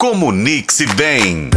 Comunique-se bem.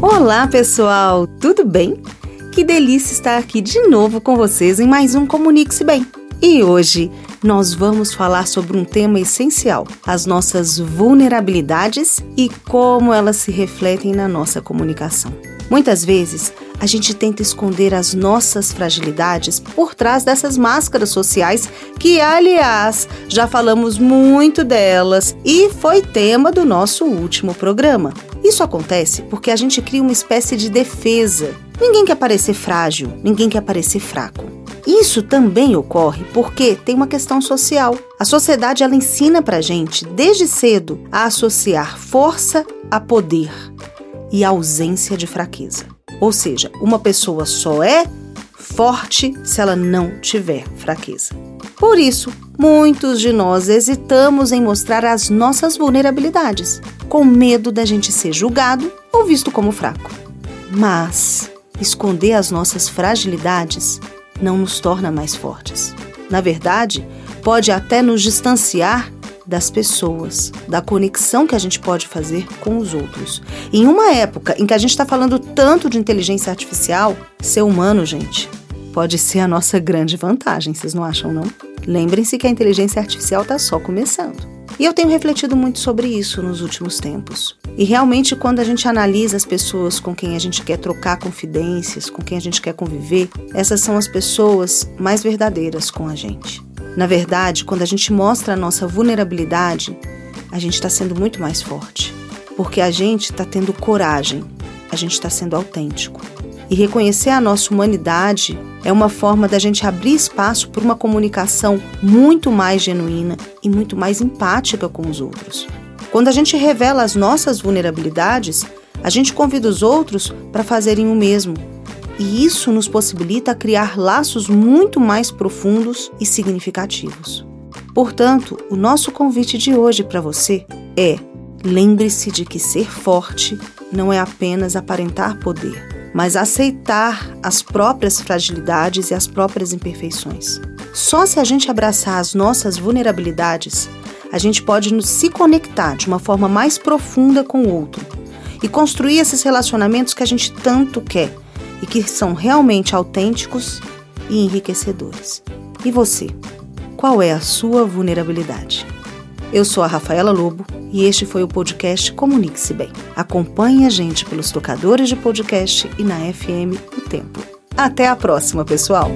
Olá, pessoal, tudo bem? Que delícia estar aqui de novo com vocês em mais um Comunique-se Bem. E hoje nós vamos falar sobre um tema essencial: as nossas vulnerabilidades e como elas se refletem na nossa comunicação. Muitas vezes a gente tenta esconder as nossas fragilidades por trás dessas máscaras sociais que, aliás, já falamos muito delas e foi tema do nosso último programa. Isso acontece porque a gente cria uma espécie de defesa. Ninguém quer parecer frágil, ninguém quer parecer fraco. Isso também ocorre porque tem uma questão social. A sociedade ela ensina pra gente desde cedo a associar força a poder e ausência de fraqueza. Ou seja, uma pessoa só é forte se ela não tiver fraqueza. Por isso, muitos de nós hesitamos em mostrar as nossas vulnerabilidades, com medo da gente ser julgado ou visto como fraco. Mas esconder as nossas fragilidades não nos torna mais fortes. Na verdade, pode até nos distanciar das pessoas, da conexão que a gente pode fazer com os outros. Em uma época em que a gente está falando tanto de inteligência artificial, ser humano, gente, pode ser a nossa grande vantagem, vocês não acham, não? Lembrem-se que a inteligência artificial está só começando. E eu tenho refletido muito sobre isso nos últimos tempos. E realmente, quando a gente analisa as pessoas com quem a gente quer trocar confidências, com quem a gente quer conviver, essas são as pessoas mais verdadeiras com a gente. Na verdade, quando a gente mostra a nossa vulnerabilidade, a gente está sendo muito mais forte, porque a gente está tendo coragem, a gente está sendo autêntico. E reconhecer a nossa humanidade é uma forma da gente abrir espaço para uma comunicação muito mais genuína e muito mais empática com os outros. Quando a gente revela as nossas vulnerabilidades, a gente convida os outros para fazerem o mesmo e isso nos possibilita criar laços muito mais profundos e significativos. Portanto, o nosso convite de hoje para você é: lembre-se de que ser forte não é apenas aparentar poder, mas aceitar as próprias fragilidades e as próprias imperfeições. Só se a gente abraçar as nossas vulnerabilidades, a gente pode se conectar de uma forma mais profunda com o outro e construir esses relacionamentos que a gente tanto quer e que são realmente autênticos e enriquecedores. E você? Qual é a sua vulnerabilidade? Eu sou a Rafaela Lobo e este foi o podcast Comunique-se Bem. Acompanhe a gente pelos tocadores de podcast e na FM O Tempo. Até a próxima, pessoal!